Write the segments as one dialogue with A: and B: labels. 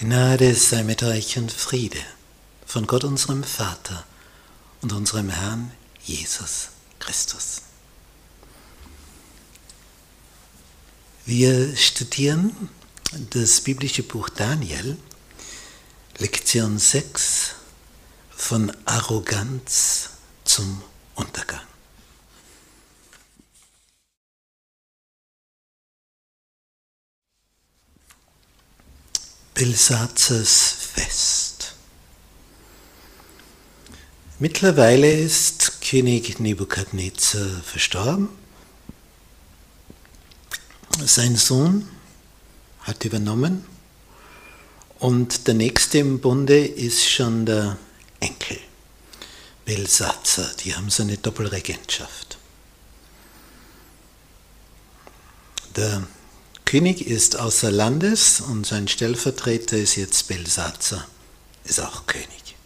A: Gnade sei mit euch und Friede von Gott unserem Vater und unserem Herrn Jesus Christus. Wir studieren das biblische Buch Daniel, Lektion 6 von Arroganz zum Untergang. Belsazers Fest. Mittlerweile ist König Nebukadnezar verstorben. Sein Sohn hat übernommen und der nächste im Bunde ist schon der Enkel, Belsazar. Die haben so eine Doppelregentschaft. Der König ist außer Landes und sein Stellvertreter ist jetzt Belsazar, ist auch König.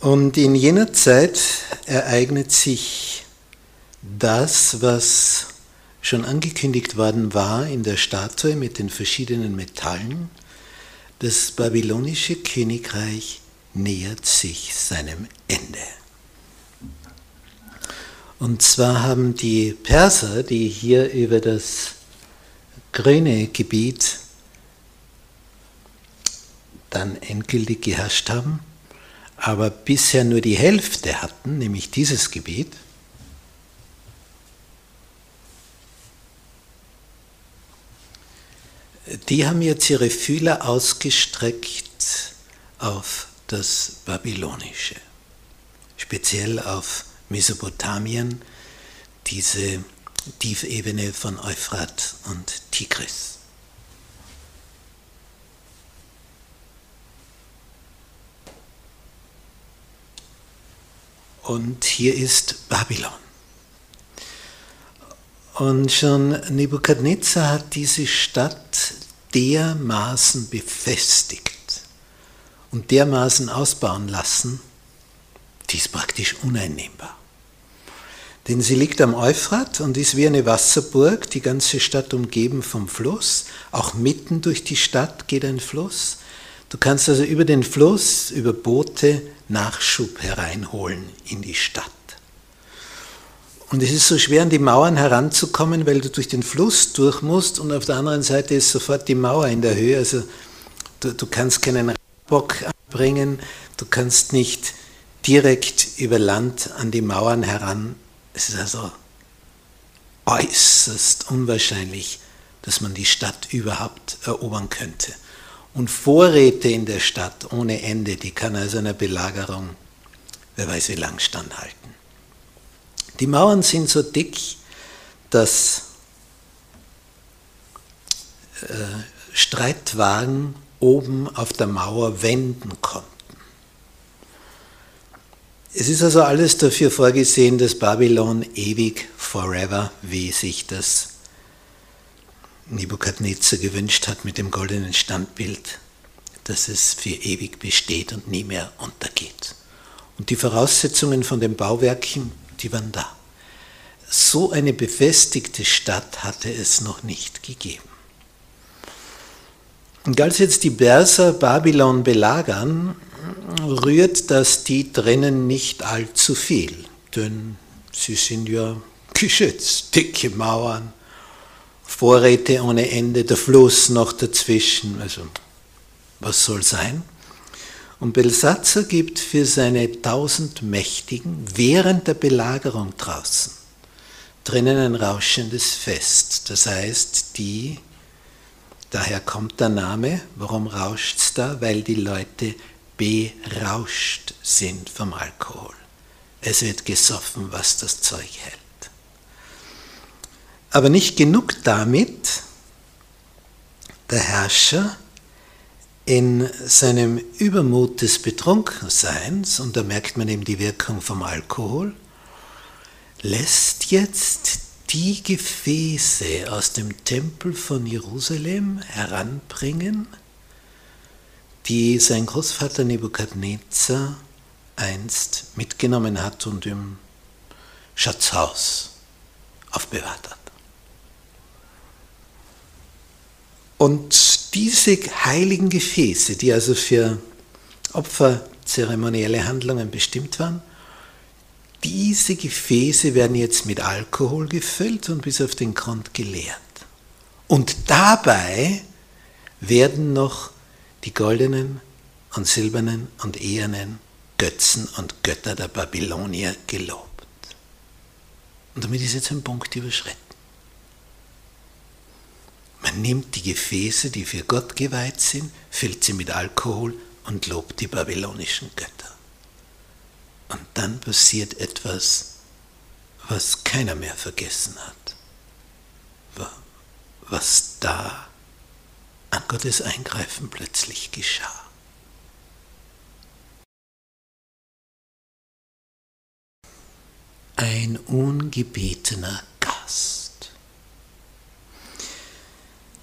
A: Und in jener Zeit ereignet sich das, was schon angekündigt worden war in der Statue mit den verschiedenen Metallen. Das babylonische Königreich nähert sich seinem Ende. Und zwar haben die Perser, die hier über das grüne Gebiet dann endgültig geherrscht haben, aber bisher nur die Hälfte hatten, nämlich dieses Gebiet, die haben jetzt ihre Fühler ausgestreckt auf das Babylonische, speziell auf Mesopotamien, diese Tiefebene von Euphrat und Tigris. Und hier ist Babylon. Und schon Nebukadnezar hat diese Stadt dermaßen befestigt und dermaßen ausbauen lassen, die ist praktisch uneinnehmbar. Denn sie liegt am Euphrat und ist wie eine Wasserburg, die ganze Stadt umgeben vom Fluss. Auch mitten durch die Stadt geht ein Fluss. Du kannst also über den Fluss, über Boote Nachschub hereinholen in die Stadt. Und es ist so schwer, an die Mauern heranzukommen, weil du durch den Fluss durch musst und auf der anderen Seite ist sofort die Mauer in der Höhe. Also du, du kannst keinen Bock anbringen, du kannst nicht direkt über Land an die Mauern heran es ist also äußerst unwahrscheinlich, dass man die Stadt überhaupt erobern könnte. Und Vorräte in der Stadt ohne Ende, die kann also einer Belagerung, wer weiß wie lang standhalten. Die Mauern sind so dick, dass äh, Streitwagen oben auf der Mauer wenden konnten. Es ist also alles dafür vorgesehen, dass Babylon ewig, forever, wie sich das Nebukadnezar gewünscht hat mit dem goldenen Standbild, dass es für ewig besteht und nie mehr untergeht. Und die Voraussetzungen von den Bauwerken, die waren da. So eine befestigte Stadt hatte es noch nicht gegeben. Und als jetzt die Perser Babylon belagern, rührt das die drinnen nicht allzu viel, denn sie sind ja geschützt, dicke Mauern, Vorräte ohne Ende, der Fluss noch dazwischen, also was soll sein? Und Belsatzer gibt für seine tausend Mächtigen während der Belagerung draußen drinnen ein rauschendes Fest. Das heißt, die, daher kommt der Name, warum rauscht es da? Weil die Leute berauscht sind vom Alkohol. Es wird gesoffen, was das Zeug hält. Aber nicht genug damit, der Herrscher in seinem Übermut des Betrunkenseins, und da merkt man eben die Wirkung vom Alkohol, lässt jetzt die Gefäße aus dem Tempel von Jerusalem heranbringen, die sein Großvater Nebukadnezar einst mitgenommen hat und im Schatzhaus aufbewahrt hat. Und diese heiligen Gefäße, die also für opferzeremonielle Handlungen bestimmt waren, diese Gefäße werden jetzt mit Alkohol gefüllt und bis auf den Grund geleert. Und dabei werden noch die goldenen und silbernen und ehernen Götzen und Götter der Babylonier gelobt. Und damit ist jetzt ein Punkt überschritten. Man nimmt die Gefäße, die für Gott geweiht sind, füllt sie mit Alkohol und lobt die babylonischen Götter. Und dann passiert etwas, was keiner mehr vergessen hat. Was da an Gottes Eingreifen plötzlich geschah. Ein ungebetener Gast.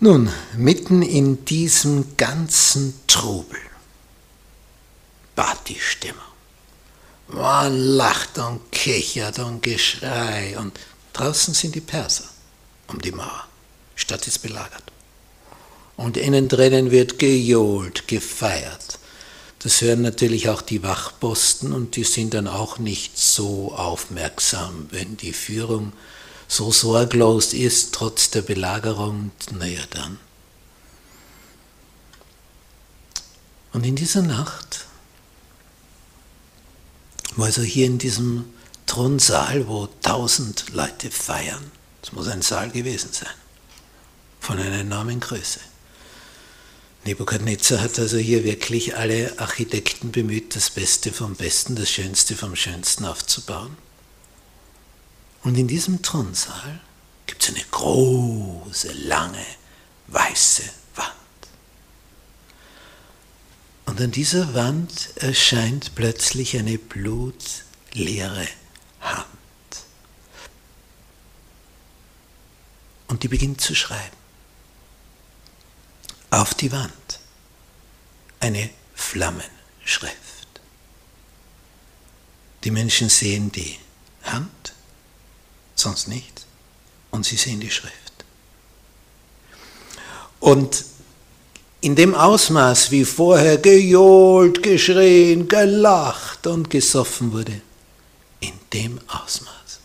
A: Nun, mitten in diesem ganzen Trubel bat die Stimme. Man lacht und kichert und Geschrei und draußen sind die Perser um die Mauer. Die Stadt ist belagert. Und innen drinnen wird gejohlt, gefeiert. Das hören natürlich auch die Wachposten und die sind dann auch nicht so aufmerksam, wenn die Führung so sorglos ist, trotz der Belagerung, naja dann. Und in dieser Nacht also hier in diesem Thronsaal, wo tausend Leute feiern, es muss ein Saal gewesen sein, von einer enormen Größe. Nebukadnezar hat also hier wirklich alle Architekten bemüht, das Beste vom Besten, das Schönste vom Schönsten aufzubauen. Und in diesem Thronsaal gibt es eine große, lange, weiße Wand. Und an dieser Wand erscheint plötzlich eine blutleere Hand. Und die beginnt zu schreiben. Auf die Wand eine Flammenschrift. Die Menschen sehen die Hand, sonst nichts, und sie sehen die Schrift. Und in dem Ausmaß, wie vorher gejohlt, geschrien, gelacht und gesoffen wurde, in dem Ausmaß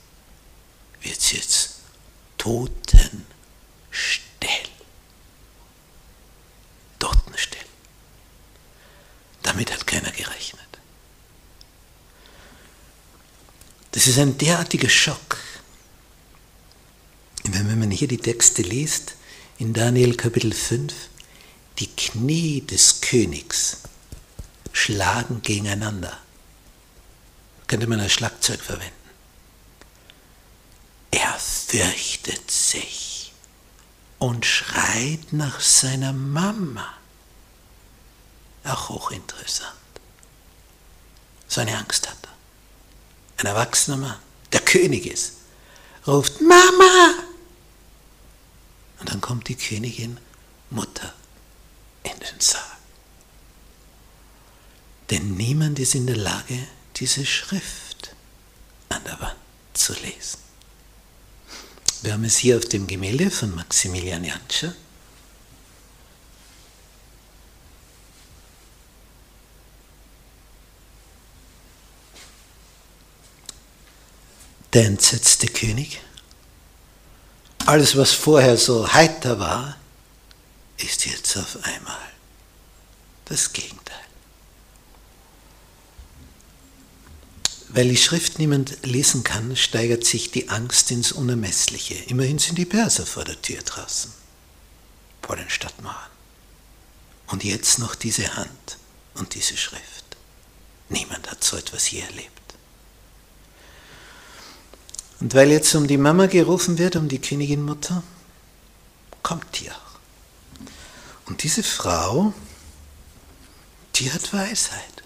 A: wird es jetzt totenstill. Totenstill. Damit hat keiner gerechnet. Das ist ein derartiger Schock. Wenn man hier die Texte liest, in Daniel Kapitel 5, die Knie des Königs schlagen gegeneinander. Könnte man als Schlagzeug verwenden. Er fürchtet sich und schreit nach seiner Mama. Auch hochinteressant. So eine Angst hat er. Ein erwachsener Mann, der König ist, ruft Mama. Und dann kommt die Königin Mutter in den Saal. Denn niemand ist in der Lage, diese Schrift an der Wand zu lesen. Wir haben es hier auf dem Gemälde von Maximilian Jantscher. Der entsetzte König. Alles, was vorher so heiter war, ist jetzt auf einmal das Gegenteil. Weil die Schrift niemand lesen kann, steigert sich die Angst ins Unermessliche. Immerhin sind die Perser vor der Tür draußen, vor den Stadtmauern. Und jetzt noch diese Hand und diese Schrift. Niemand hat so etwas je erlebt. Und weil jetzt um die Mama gerufen wird, um die Königinmutter, kommt die auch. Und diese Frau, die hat Weisheit.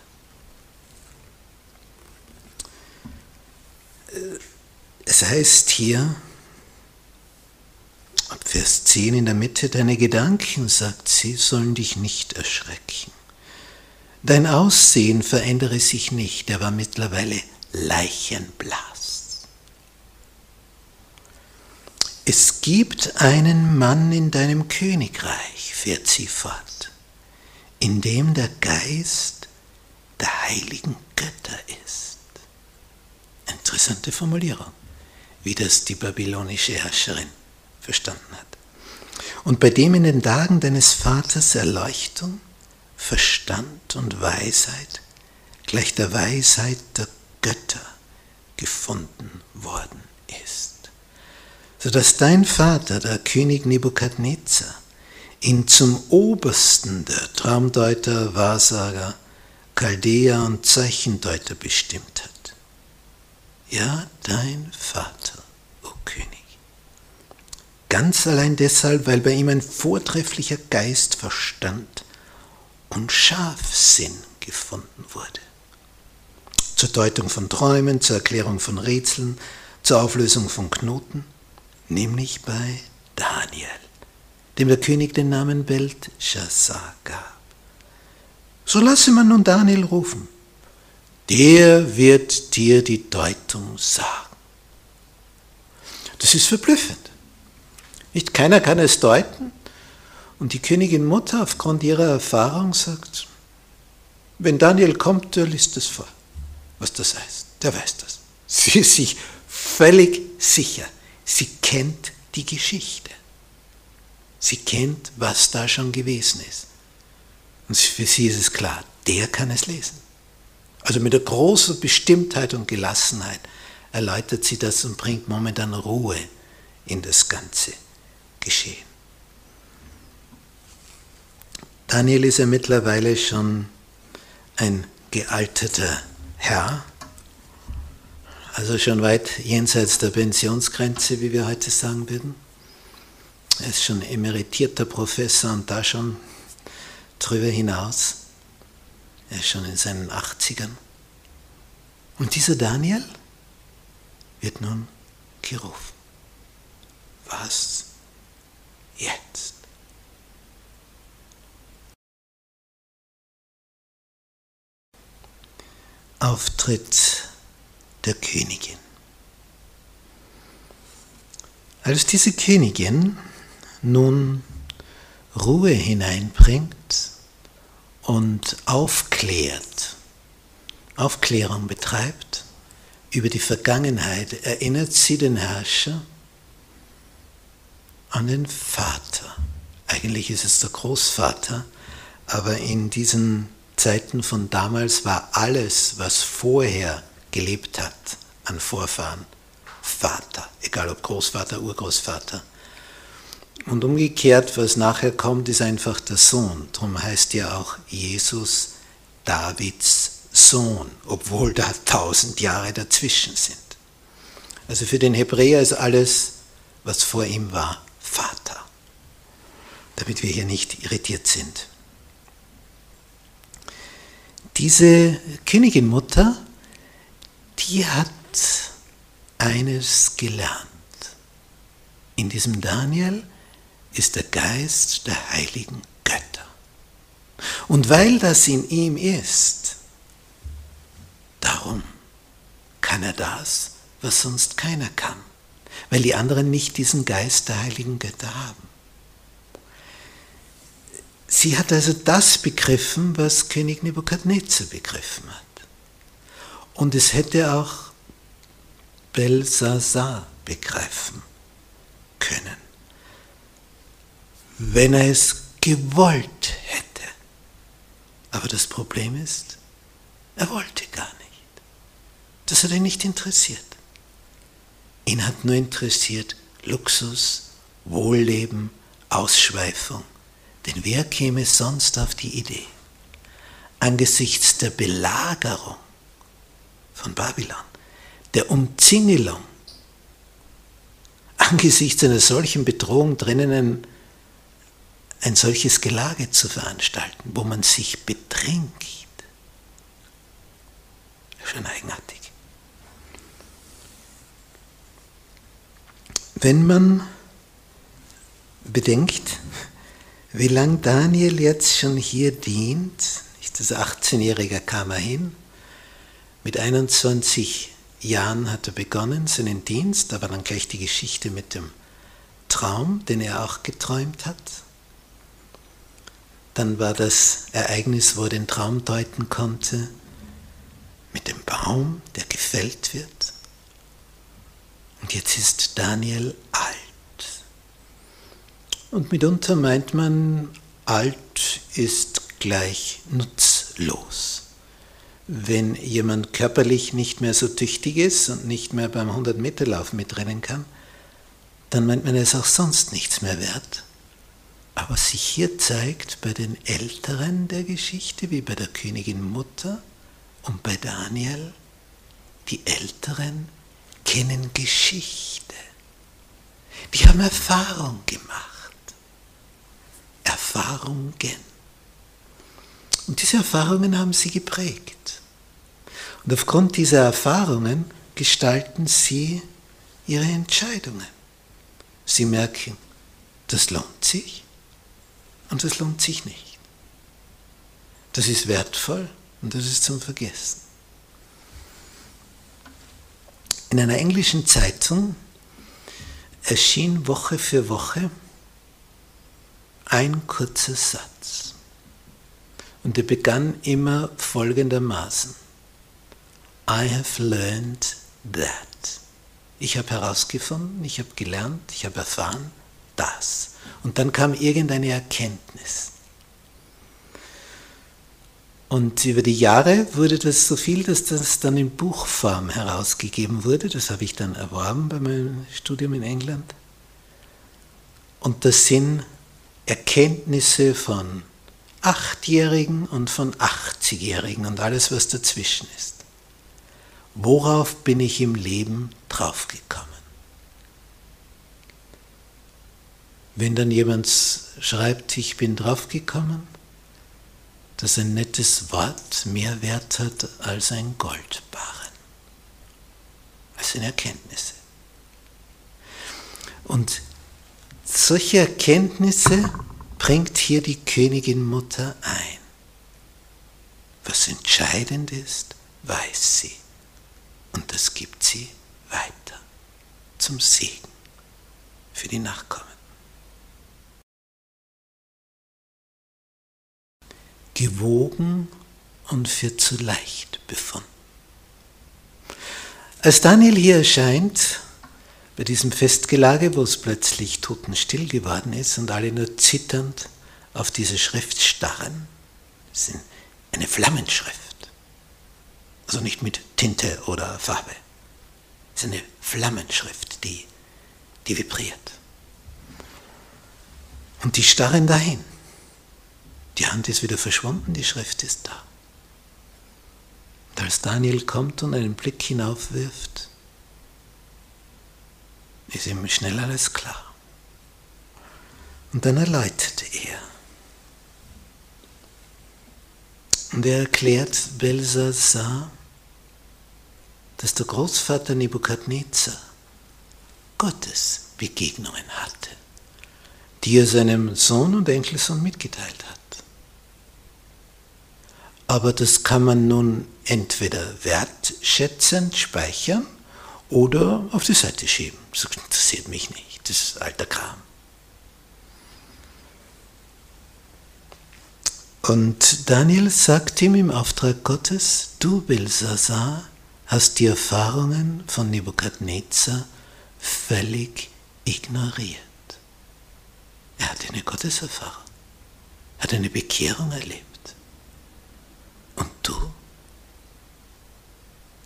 A: Äh, es heißt hier, ab Vers 10 in der Mitte, deine Gedanken, sagt sie, sollen dich nicht erschrecken. Dein Aussehen verändere sich nicht, er war mittlerweile leichenblass. Es gibt einen Mann in deinem Königreich, fährt sie fort, in dem der Geist der heiligen Götter ist. Interessante Formulierung, wie das die babylonische Herrscherin verstanden hat. Und bei dem in den Tagen deines Vaters Erleuchtung, Verstand und Weisheit gleich der Weisheit der Götter gefunden worden ist, sodass dein Vater, der König Nebukadnezar, ihn zum Obersten der Traumdeuter, Wahrsager, Chaldäer und Zeichendeuter bestimmt hat. Ja, dein Vater, o König. Ganz allein deshalb, weil bei ihm ein vortrefflicher Geist, Verstand und Scharfsinn gefunden wurde zur Deutung von Träumen, zur Erklärung von Rätseln, zur Auflösung von Knoten, nämlich bei Daniel, dem der König den Namen Beltschazar gab. So lasse man nun Daniel rufen. Der wird dir die Deutung sagen. Das ist verblüffend. Nicht keiner kann es deuten. Und die Königin Mutter aufgrund ihrer Erfahrung sagt, wenn Daniel kommt, der liest es vor was das heißt. Der weiß das. Sie ist sich völlig sicher. Sie kennt die Geschichte. Sie kennt, was da schon gewesen ist. Und für sie ist es klar, der kann es lesen. Also mit der großen Bestimmtheit und Gelassenheit erläutert sie das und bringt momentan Ruhe in das ganze Geschehen. Daniel ist ja mittlerweile schon ein gealterter Herr, also schon weit jenseits der Pensionsgrenze, wie wir heute sagen würden. Er ist schon emeritierter Professor und da schon drüber hinaus. Er ist schon in seinen 80ern. Und dieser Daniel wird nun gerufen. Was jetzt? Auftritt der Königin. Als diese Königin nun Ruhe hineinbringt und aufklärt, Aufklärung betreibt über die Vergangenheit, erinnert sie den Herrscher an den Vater. Eigentlich ist es der Großvater, aber in diesen Zeiten von damals war alles, was vorher gelebt hat an Vorfahren, Vater, egal ob Großvater, Urgroßvater. Und umgekehrt, was nachher kommt, ist einfach der Sohn. Darum heißt ja auch Jesus Davids Sohn, obwohl da tausend Jahre dazwischen sind. Also für den Hebräer ist alles, was vor ihm war, Vater. Damit wir hier nicht irritiert sind. Diese Königinmutter, die hat eines gelernt. In diesem Daniel ist der Geist der heiligen Götter. Und weil das in ihm ist, darum kann er das, was sonst keiner kann, weil die anderen nicht diesen Geist der heiligen Götter haben. Sie hat also das begriffen, was König Nebukadnezar begriffen hat. Und es hätte auch Belsasar begreifen können, wenn er es gewollt hätte. Aber das Problem ist, er wollte gar nicht. Das hat ihn nicht interessiert. Ihn hat nur interessiert Luxus, Wohlleben, Ausschweifung. Denn wer käme sonst auf die Idee, angesichts der Belagerung von Babylon, der Umzingelung, angesichts einer solchen Bedrohung drinnen ein, ein solches Gelage zu veranstalten, wo man sich betrinkt. Schon eigenartig. Wenn man bedenkt, wie lange Daniel jetzt schon hier dient, das 18-Jährige kam er hin, mit 21 Jahren hat er begonnen seinen Dienst, aber dann gleich die Geschichte mit dem Traum, den er auch geträumt hat. Dann war das Ereignis, wo er den Traum deuten konnte, mit dem Baum, der gefällt wird. Und jetzt ist Daniel alt. Und mitunter meint man, alt ist gleich nutzlos. Wenn jemand körperlich nicht mehr so tüchtig ist und nicht mehr beim 100-Meter-Lauf mitrennen kann, dann meint man, er ist auch sonst nichts mehr wert. Aber sich hier zeigt bei den Älteren der Geschichte, wie bei der Königin Mutter und bei Daniel, die Älteren kennen Geschichte. Die haben Erfahrung gemacht. Erfahrungen. Und diese Erfahrungen haben sie geprägt. Und aufgrund dieser Erfahrungen gestalten sie ihre Entscheidungen. Sie merken, das lohnt sich und das lohnt sich nicht. Das ist wertvoll und das ist zum Vergessen. In einer englischen Zeitung erschien Woche für Woche ein kurzer Satz. Und er begann immer folgendermaßen. I have learned that. Ich habe herausgefunden, ich habe gelernt, ich habe erfahren das. Und dann kam irgendeine Erkenntnis. Und über die Jahre wurde das so viel, dass das dann in Buchform herausgegeben wurde. Das habe ich dann erworben bei meinem Studium in England. Und das sind Erkenntnisse von Achtjährigen und von 80-Jährigen und alles, was dazwischen ist. Worauf bin ich im Leben draufgekommen? Wenn dann jemand schreibt, ich bin draufgekommen, dass ein nettes Wort mehr Wert hat als ein Goldbarren. Das sind Erkenntnisse. Und solche Erkenntnisse bringt hier die Königin Mutter ein. Was entscheidend ist, weiß sie. Und das gibt sie weiter zum Segen für die Nachkommen. Gewogen und für zu leicht befunden. Als Daniel hier erscheint, bei diesem Festgelage, wo es plötzlich totenstill geworden ist und alle nur zitternd auf diese Schrift starren. Das ist eine Flammenschrift. Also nicht mit Tinte oder Farbe. Es ist eine Flammenschrift, die, die vibriert. Und die starren dahin. Die Hand ist wieder verschwunden, die Schrift ist da. Und als Daniel kommt und einen Blick hinaufwirft, ist ihm schnell alles klar. Und dann erläutert er. Und er erklärt Belsasar, dass der Großvater Nebukadnezar Gottes Begegnungen hatte, die er seinem Sohn und Enkelsohn mitgeteilt hat. Aber das kann man nun entweder wertschätzend speichern oder auf die Seite schieben. Das interessiert mich nicht, das ist alter Kram. Und Daniel sagt ihm im Auftrag Gottes, du Belsasar hast die Erfahrungen von Nebukadnezar völlig ignoriert. Er hat eine Gotteserfahrung, hat eine Bekehrung erlebt. Und du?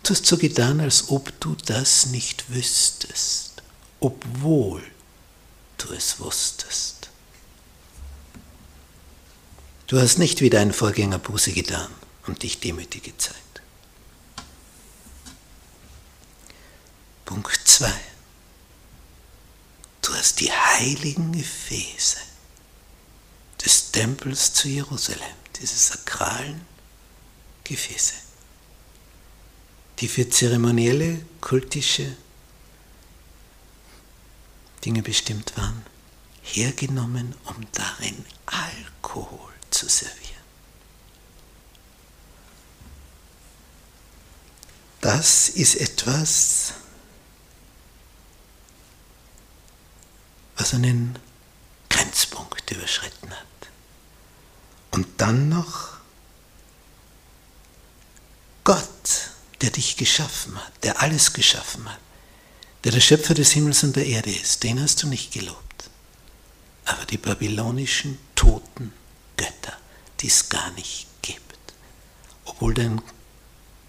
A: Du hast so getan, als ob du das nicht wüsstest, obwohl du es wusstest. Du hast nicht wie dein Vorgänger Buße getan und dich demütig gezeigt. Punkt 2. Du hast die heiligen Gefäße des Tempels zu Jerusalem, diese sakralen Gefäße die für zeremonielle, kultische Dinge bestimmt waren, hergenommen, um darin Alkohol zu servieren. Das ist etwas, was einen Grenzpunkt überschritten hat. Und dann noch Gott, der dich geschaffen hat, der alles geschaffen hat, der der Schöpfer des Himmels und der Erde ist, den hast du nicht gelobt. Aber die babylonischen toten Götter, die es gar nicht gibt, obwohl dein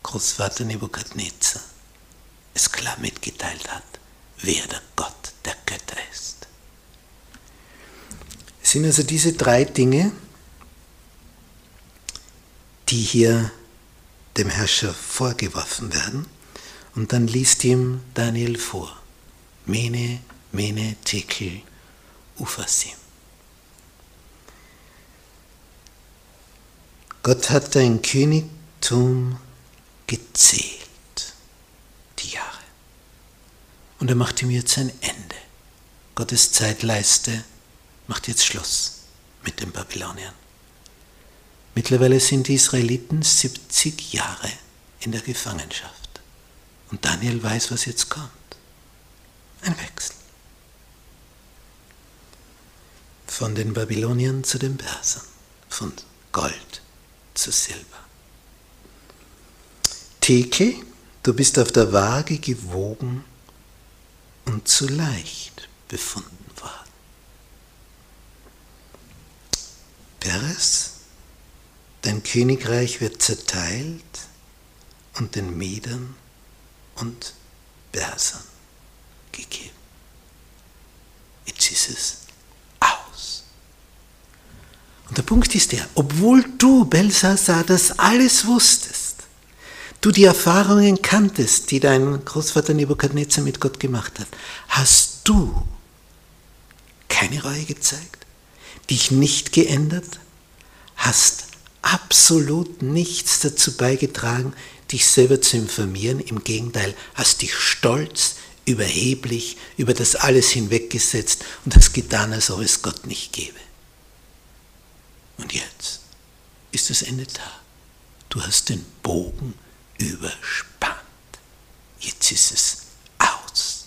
A: Großvater Nebukadnezar es klar mitgeteilt hat, wer der Gott der Götter ist. Es sind also diese drei Dinge, die hier dem Herrscher vorgeworfen werden. Und dann liest ihm Daniel vor. Mene, Mene, Tekel, Uphasim. Gott hat dein Königtum gezählt, die Jahre. Und er macht ihm jetzt ein Ende. Gottes Zeitleiste macht jetzt Schluss mit den Babyloniern. Mittlerweile sind die Israeliten 70 Jahre in der Gefangenschaft. Und Daniel weiß, was jetzt kommt. Ein Wechsel. Von den Babyloniern zu den Persern. Von Gold zu Silber. Theke, du bist auf der Waage gewogen und zu leicht befunden worden. Peres, Dein Königreich wird zerteilt und den Medern und Persern gegeben. Jetzt ist es aus. Und der Punkt ist der, obwohl du, Belshazzar, das alles wusstest, du die Erfahrungen kanntest, die dein Großvater Nebukadnezar mit Gott gemacht hat, hast du keine Reue gezeigt, dich nicht geändert, hast absolut nichts dazu beigetragen, dich selber zu informieren. Im Gegenteil, hast dich stolz, überheblich über das alles hinweggesetzt und hast getan, als ob es Gott nicht gäbe. Und jetzt ist das Ende da. Du hast den Bogen überspannt. Jetzt ist es aus.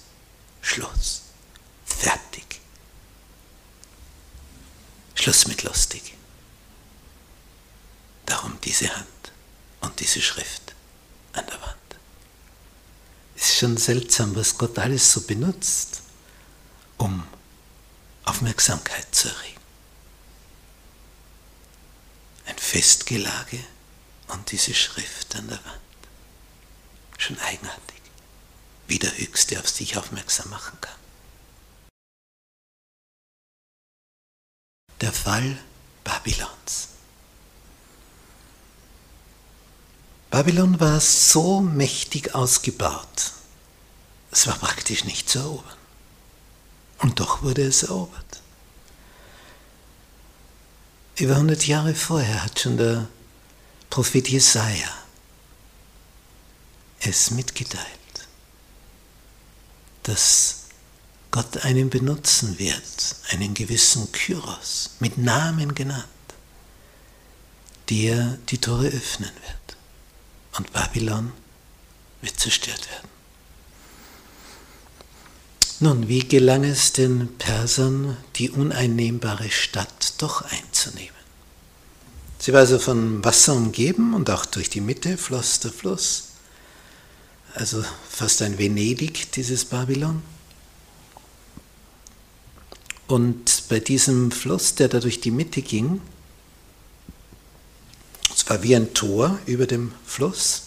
A: Schluss. Fertig. Schluss mit lustig. Darum diese Hand und diese Schrift an der Wand. Es ist schon seltsam, was Gott alles so benutzt, um Aufmerksamkeit zu erregen. Ein Festgelage und diese Schrift an der Wand. Schon eigenartig, wie der Höchste auf sich aufmerksam machen kann. Der Fall Babylons. Babylon war so mächtig ausgebaut, es war praktisch nicht zu erobern. Und doch wurde es erobert. Über 100 Jahre vorher hat schon der Prophet Jesaja es mitgeteilt, dass Gott einen benutzen wird, einen gewissen Kyros, mit Namen genannt, der die Tore öffnen wird und Babylon wird zerstört werden. Nun, wie gelang es den Persern, die uneinnehmbare Stadt doch einzunehmen? Sie war also von Wasser umgeben und auch durch die Mitte floss der Fluss. Also fast ein Venedig, dieses Babylon. Und bei diesem Fluss, der da durch die Mitte ging, wie ein Tor über dem Fluss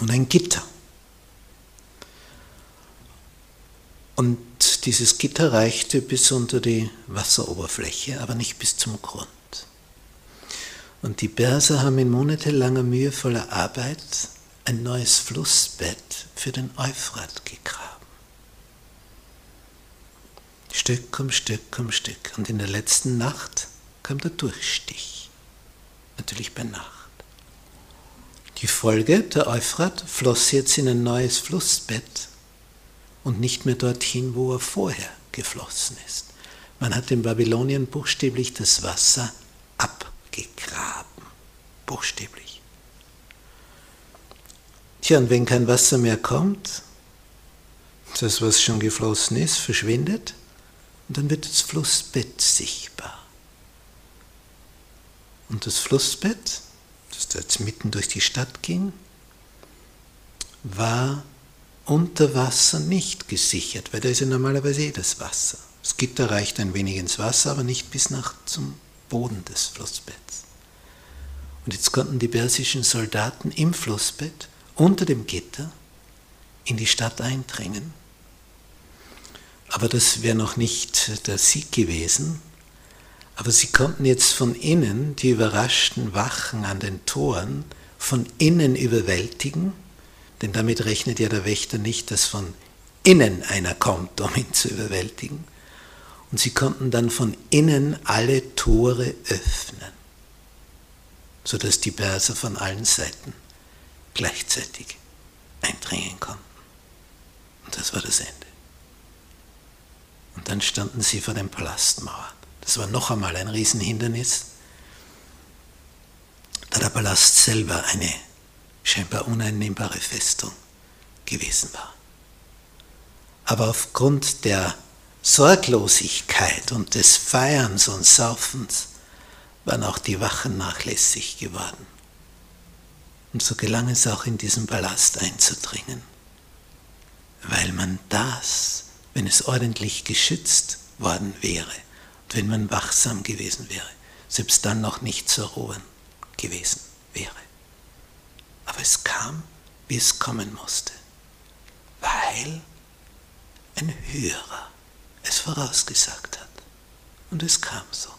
A: und ein Gitter. Und dieses Gitter reichte bis unter die Wasseroberfläche, aber nicht bis zum Grund. Und die Perser haben in monatelanger mühevoller Arbeit ein neues Flussbett für den Euphrat gegraben. Stück um Stück um Stück. Und in der letzten Nacht kam der Durchstich natürlich bei Nacht. Die Folge, der Euphrat floss jetzt in ein neues Flussbett und nicht mehr dorthin, wo er vorher geflossen ist. Man hat in Babylonien buchstäblich das Wasser abgegraben. Buchstäblich. Tja, und wenn kein Wasser mehr kommt, das, was schon geflossen ist, verschwindet, Und dann wird das Flussbett sichtbar. Und das Flussbett, das da jetzt mitten durch die Stadt ging, war unter Wasser nicht gesichert, weil da ist ja normalerweise eh das Wasser. Das Gitter reicht ein wenig ins Wasser, aber nicht bis nach zum Boden des Flussbetts. Und jetzt konnten die persischen Soldaten im Flussbett unter dem Gitter in die Stadt eindringen. Aber das wäre noch nicht der Sieg gewesen. Aber sie konnten jetzt von innen die überraschten Wachen an den Toren von innen überwältigen, denn damit rechnet ja der Wächter nicht, dass von innen einer kommt, um ihn zu überwältigen. Und sie konnten dann von innen alle Tore öffnen, sodass die Perser von allen Seiten gleichzeitig eindringen konnten. Und das war das Ende. Und dann standen sie vor den Palastmauern. Das war noch einmal ein Riesenhindernis, da der Palast selber eine scheinbar uneinnehmbare Festung gewesen war. Aber aufgrund der Sorglosigkeit und des Feierns und Saufens waren auch die Wachen nachlässig geworden. Und so gelang es auch in diesen Palast einzudringen, weil man das, wenn es ordentlich geschützt worden wäre wenn man wachsam gewesen wäre, selbst dann noch nicht zur Ruhe gewesen wäre. Aber es kam, wie es kommen musste, weil ein Hörer es vorausgesagt hat. Und es kam so.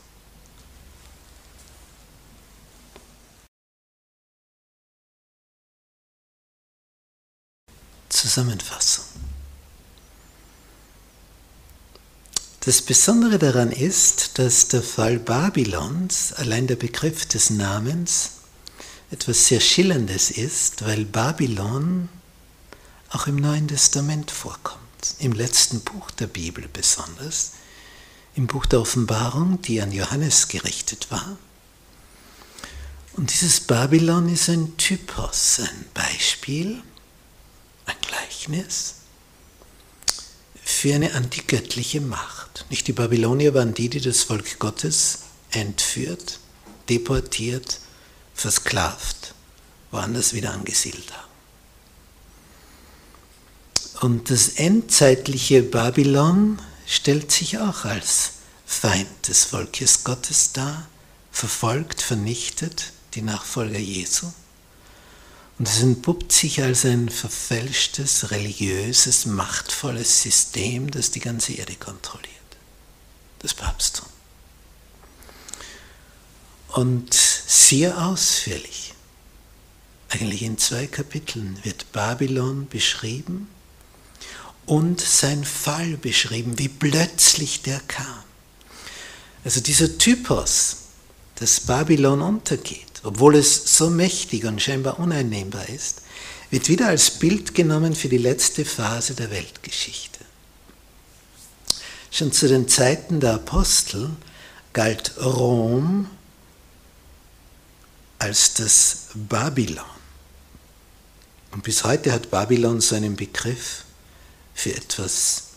A: Zusammenfassung. Das Besondere daran ist, dass der Fall Babylons, allein der Begriff des Namens, etwas sehr Schillerndes ist, weil Babylon auch im Neuen Testament vorkommt. Im letzten Buch der Bibel besonders, im Buch der Offenbarung, die an Johannes gerichtet war. Und dieses Babylon ist ein Typos, ein Beispiel, ein Gleichnis für eine antigöttliche Macht. Nicht die Babylonier waren die, die das Volk Gottes entführt, deportiert, versklavt, woanders wieder angesiedelt haben. Und das endzeitliche Babylon stellt sich auch als Feind des Volkes Gottes dar, verfolgt, vernichtet die Nachfolger Jesu. Und es entpuppt sich als ein verfälschtes, religiöses, machtvolles System, das die ganze Erde kontrolliert. Das Papsttum. Und sehr ausführlich, eigentlich in zwei Kapiteln, wird Babylon beschrieben und sein Fall beschrieben, wie plötzlich der kam. Also dieser Typus, dass Babylon untergeht, obwohl es so mächtig und scheinbar uneinnehmbar ist, wird wieder als Bild genommen für die letzte Phase der Weltgeschichte. Schon zu den Zeiten der Apostel galt Rom als das Babylon. Und bis heute hat Babylon so einen Begriff für etwas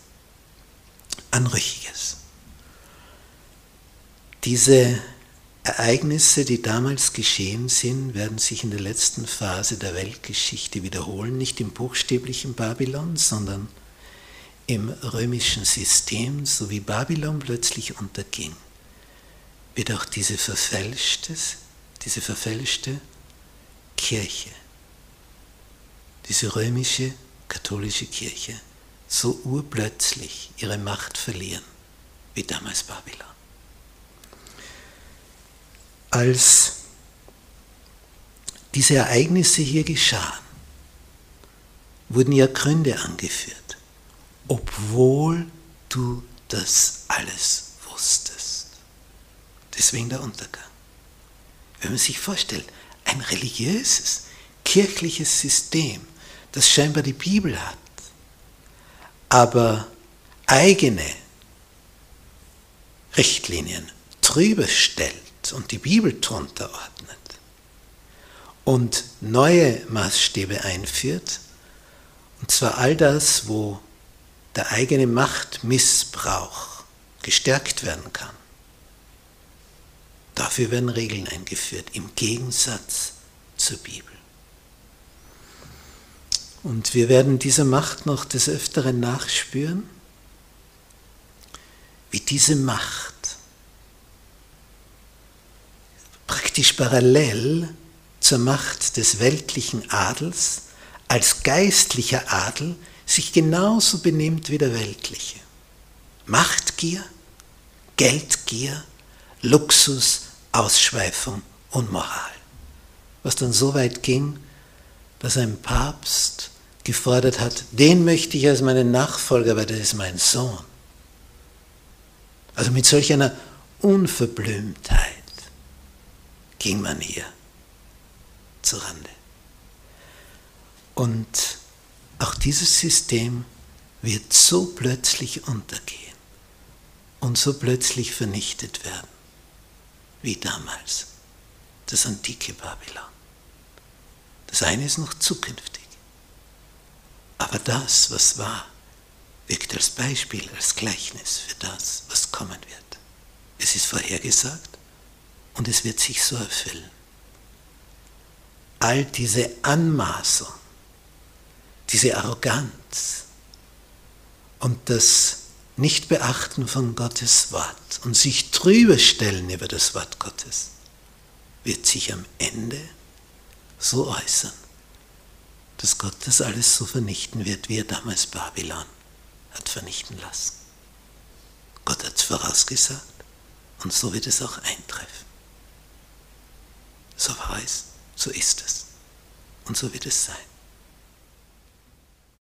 A: Anrüchiges. Diese Ereignisse, die damals geschehen sind, werden sich in der letzten Phase der Weltgeschichte wiederholen, nicht im buchstäblichen Babylon, sondern im römischen System, so wie Babylon plötzlich unterging, wird auch diese verfälschte, diese verfälschte Kirche, diese römische katholische Kirche, so urplötzlich ihre Macht verlieren wie damals Babylon. Als diese Ereignisse hier geschahen, wurden ja Gründe angeführt, obwohl du das alles wusstest. Deswegen der Untergang. Wenn man sich vorstellt, ein religiöses, kirchliches System, das scheinbar die Bibel hat, aber eigene Richtlinien drüber stellt und die Bibel drunter ordnet und neue Maßstäbe einführt, und zwar all das, wo der eigene Machtmissbrauch gestärkt werden kann. Dafür werden Regeln eingeführt, im Gegensatz zur Bibel. Und wir werden dieser Macht noch des Öfteren nachspüren, wie diese Macht praktisch parallel zur Macht des weltlichen Adels als geistlicher Adel sich genauso benimmt wie der weltliche. Machtgier, Geldgier, Luxus, Ausschweifung und Moral. Was dann so weit ging, dass ein Papst gefordert hat, den möchte ich als meinen Nachfolger, weil der ist mein Sohn. Also mit solch einer Unverblümtheit ging man hier zurande. Und auch dieses System wird so plötzlich untergehen und so plötzlich vernichtet werden, wie damals das antike Babylon. Das eine ist noch zukünftig, aber das, was war, wirkt als Beispiel, als Gleichnis für das, was kommen wird. Es ist vorhergesagt und es wird sich so erfüllen. All diese Anmaßung, diese Arroganz und das Nichtbeachten von Gottes Wort und sich drüber stellen über das Wort Gottes, wird sich am Ende so äußern, dass Gott das alles so vernichten wird, wie er damals Babylon hat vernichten lassen. Gott hat es vorausgesagt und so wird es auch eintreffen. So war es, so ist es und so wird es sein.